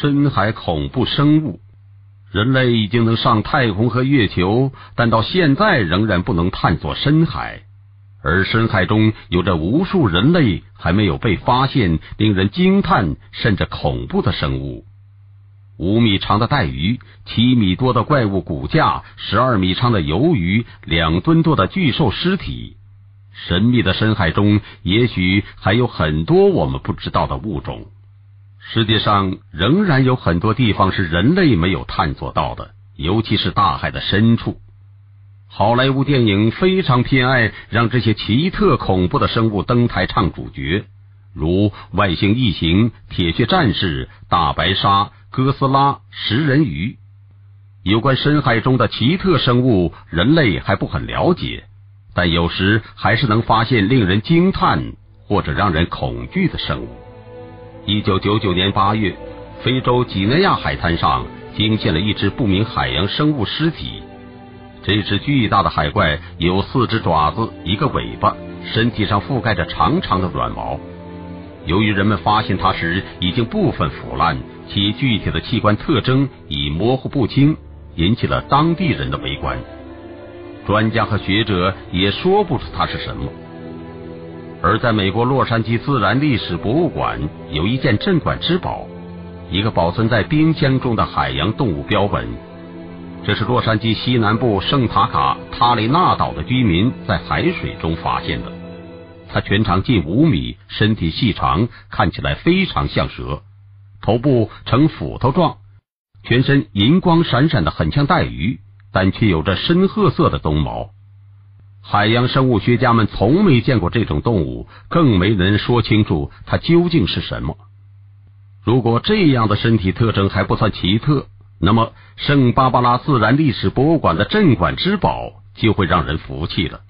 深海恐怖生物。人类已经能上太空和月球，但到现在仍然不能探索深海。而深海中有着无数人类还没有被发现、令人惊叹甚至恐怖的生物：五米长的带鱼、七米多的怪物骨架、十二米长的鱿鱼、两吨多的巨兽尸体。神秘的深海中，也许还有很多我们不知道的物种。世界上仍然有很多地方是人类没有探索到的，尤其是大海的深处。好莱坞电影非常偏爱让这些奇特恐怖的生物登台唱主角，如《外星异形》《铁血战士》《大白鲨》《哥斯拉》《食人鱼》。有关深海中的奇特生物，人类还不很了解，但有时还是能发现令人惊叹或者让人恐惧的生物。一九九九年八月，非洲几内亚海滩上惊现了一只不明海洋生物尸体。这只巨大的海怪有四只爪子、一个尾巴，身体上覆盖着长长的软毛。由于人们发现它时已经部分腐烂，其具体的器官特征已模糊不清，引起了当地人的围观。专家和学者也说不出它是什么。而在美国洛杉矶自然历史博物馆有一件镇馆之宝，一个保存在冰箱中的海洋动物标本。这是洛杉矶西南部圣塔卡塔里纳岛的居民在海水中发现的。它全长近五米，身体细长，看起来非常像蛇，头部呈斧头状，全身银光闪闪的，很像带鱼，但却有着深褐色的鬃毛。海洋生物学家们从没见过这种动物，更没人说清楚它究竟是什么。如果这样的身体特征还不算奇特，那么圣巴巴拉自然历史博物馆的镇馆之宝就会让人服气了。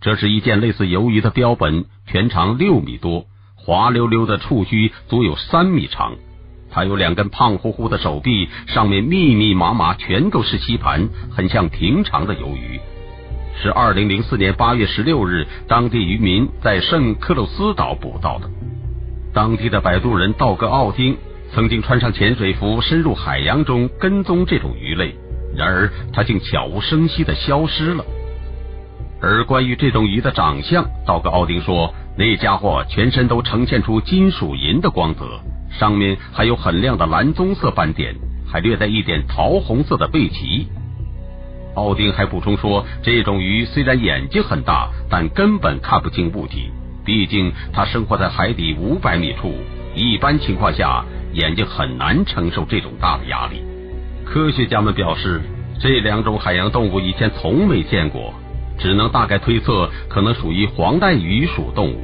这是一件类似鱿鱼的标本，全长六米多，滑溜溜的触须足有三米长。它有两根胖乎乎的手臂，上面密密麻麻全都是吸盘，很像平常的鱿鱼。是二零零四年八月十六日，当地渔民在圣克鲁斯岛捕到的。当地的摆渡人道格奥丁曾经穿上潜水服，深入海洋中跟踪这种鱼类，然而他竟悄无声息的消失了。而关于这种鱼的长相，道格奥丁说，那家伙全身都呈现出金属银的光泽，上面还有很亮的蓝棕色斑点，还略带一点桃红色的背鳍。奥丁还补充说，这种鱼虽然眼睛很大，但根本看不清物体，毕竟它生活在海底五百米处，一般情况下眼睛很难承受这种大的压力。科学家们表示，这两种海洋动物以前从没见过，只能大概推测可能属于黄带鱼属动物。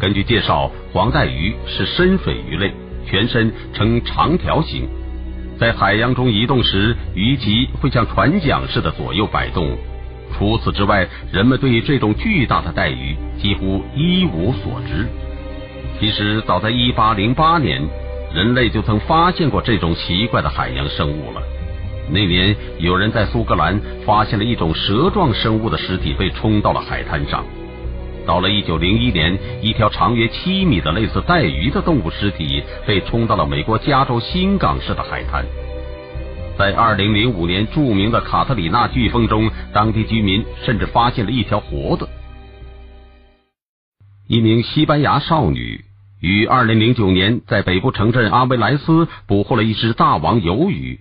根据介绍，黄带鱼是深水鱼类，全身呈长条形。在海洋中移动时，鱼鳍会像船桨似的左右摆动。除此之外，人们对这种巨大的带鱼几乎一无所知。其实，早在1808年，人类就曾发现过这种奇怪的海洋生物了。那年，有人在苏格兰发现了一种蛇状生物的尸体被冲到了海滩上。到了一九零一年，一条长约七米的类似带鱼的动物尸体被冲到了美国加州新港市的海滩。在二零零五年著名的卡特里娜飓风中，当地居民甚至发现了一条活的。一名西班牙少女于二零零九年在北部城镇阿维莱斯捕获了一只大王鱿鱼。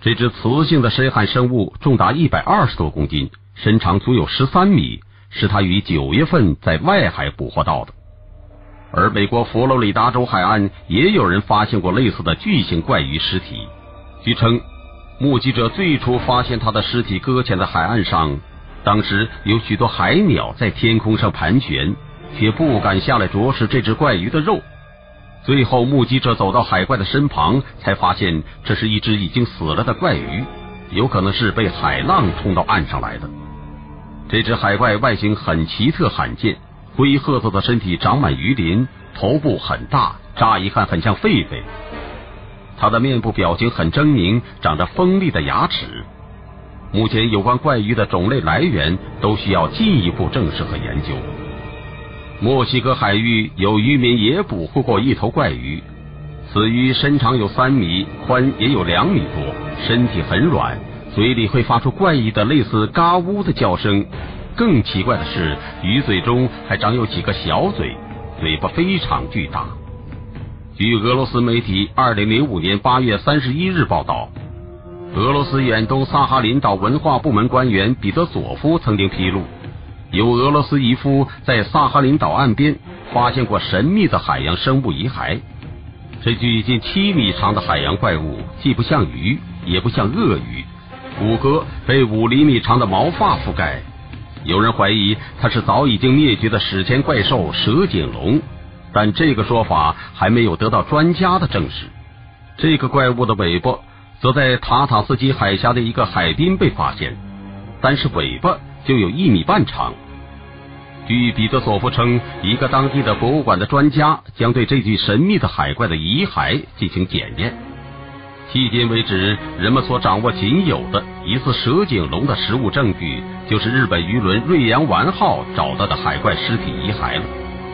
这只雌性的深海生物重达一百二十多公斤，身长足有十三米。是他于九月份在外海捕获到的，而美国佛罗里达州海岸也有人发现过类似的巨型怪鱼尸体。据称，目击者最初发现他的尸体搁浅在海岸上，当时有许多海鸟在天空上盘旋，却不敢下来啄食这只怪鱼的肉。最后，目击者走到海怪的身旁，才发现这是一只已经死了的怪鱼，有可能是被海浪冲到岸上来的。这只海怪外形很奇特罕见，灰褐色的身体长满鱼鳞，头部很大，乍一看很像狒狒。它的面部表情很狰狞，长着锋利的牙齿。目前有关怪鱼的种类来源都需要进一步证实和研究。墨西哥海域有渔民也捕获过一头怪鱼，此鱼身长有三米，宽也有两米多，身体很软，嘴里会发出怪异的类似嘎呜的叫声。更奇怪的是，鱼嘴中还长有几个小嘴，嘴巴非常巨大。据俄罗斯媒体二零零五年八月三十一日报道，俄罗斯远东萨哈林岛文化部门官员彼得佐夫曾经披露，有俄罗斯渔夫在萨哈林岛岸边发现过神秘的海洋生物遗骸。这具近七米长的海洋怪物，既不像鱼，也不像鳄鱼，骨骼被五厘米长的毛发覆盖。有人怀疑它是早已经灭绝的史前怪兽蛇颈龙，但这个说法还没有得到专家的证实。这个怪物的尾巴则在塔塔斯基海峡的一个海滨被发现，但是尾巴就有一米半长。据彼得索夫称，一个当地的博物馆的专家将对这具神秘的海怪的遗骸进行检验。迄今为止，人们所掌握仅有的疑似蛇颈龙的实物证据，就是日本渔轮“瑞阳丸号”找到的海怪尸体遗骸了。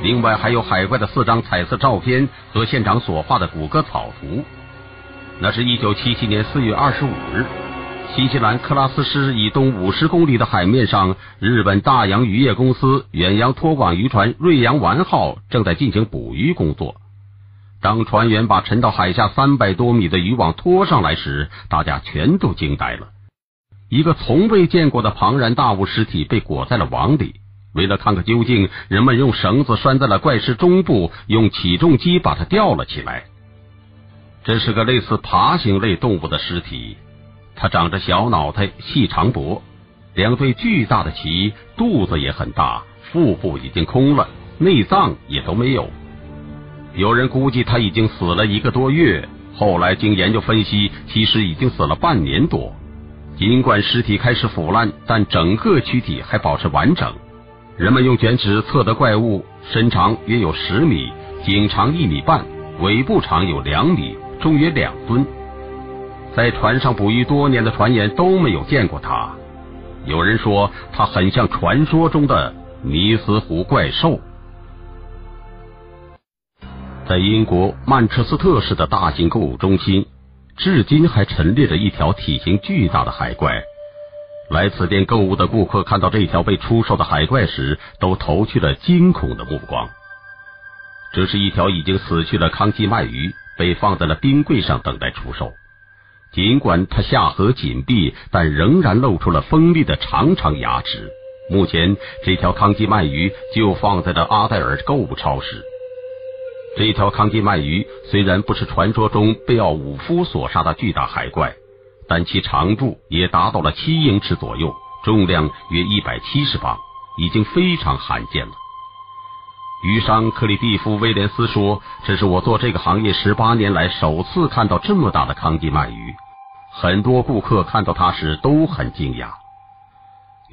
另外，还有海怪的四张彩色照片和现场所画的骨骼草图。那是一九七七年四月二十五日，新西兰克拉斯市以东五十公里的海面上，日本大洋渔业公司远洋拖网渔船“瑞阳丸号”正在进行捕鱼工作。当船员把沉到海下三百多米的渔网拖上来时，大家全都惊呆了。一个从未见过的庞然大物尸体被裹在了网里。为了看个究竟，人们用绳子拴在了怪尸中部，用起重机把它吊了起来。这是个类似爬行类动物的尸体，它长着小脑袋、细长脖，两对巨大的鳍，肚子也很大，腹部已经空了，内脏也都没有。有人估计他已经死了一个多月，后来经研究分析，其实已经死了半年多。尽管尸体开始腐烂，但整个躯体还保持完整。人们用卷尺测得怪物身长约有十米，颈长一米半，尾部长有两米，重约两吨。在船上捕鱼多年的船员都没有见过他。有人说他很像传说中的尼斯湖怪兽。在英国曼彻斯特市的大型购物中心，至今还陈列着一条体型巨大的海怪。来此店购物的顾客看到这条被出售的海怪时，都投去了惊恐的目光。这是一条已经死去的康基鳗鱼，被放在了冰柜上等待出售。尽管它下颌紧闭，但仍然露出了锋利的长长牙齿。目前，这条康基鳗鱼就放在了阿黛尔购物超市。这条康基鳗鱼虽然不是传说中贝奥武夫所杀的巨大海怪，但其长度也达到了七英尺左右，重量约一百七十磅，已经非常罕见了。渔商克里蒂夫·威廉斯说：“这是我做这个行业十八年来首次看到这么大的康基鳗鱼，很多顾客看到它时都很惊讶。”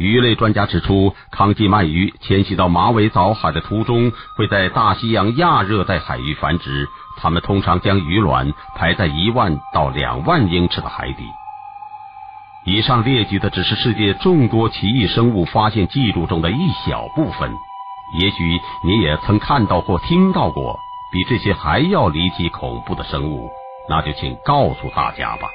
鱼类专家指出，康基鳗鱼迁徙到马尾藻海的途中，会在大西洋亚热带海域繁殖。它们通常将鱼卵排在一万到两万英尺的海底。以上列举的只是世界众多奇异生物发现记录中的一小部分。也许你也曾看到或听到过比这些还要离奇恐怖的生物，那就请告诉大家吧。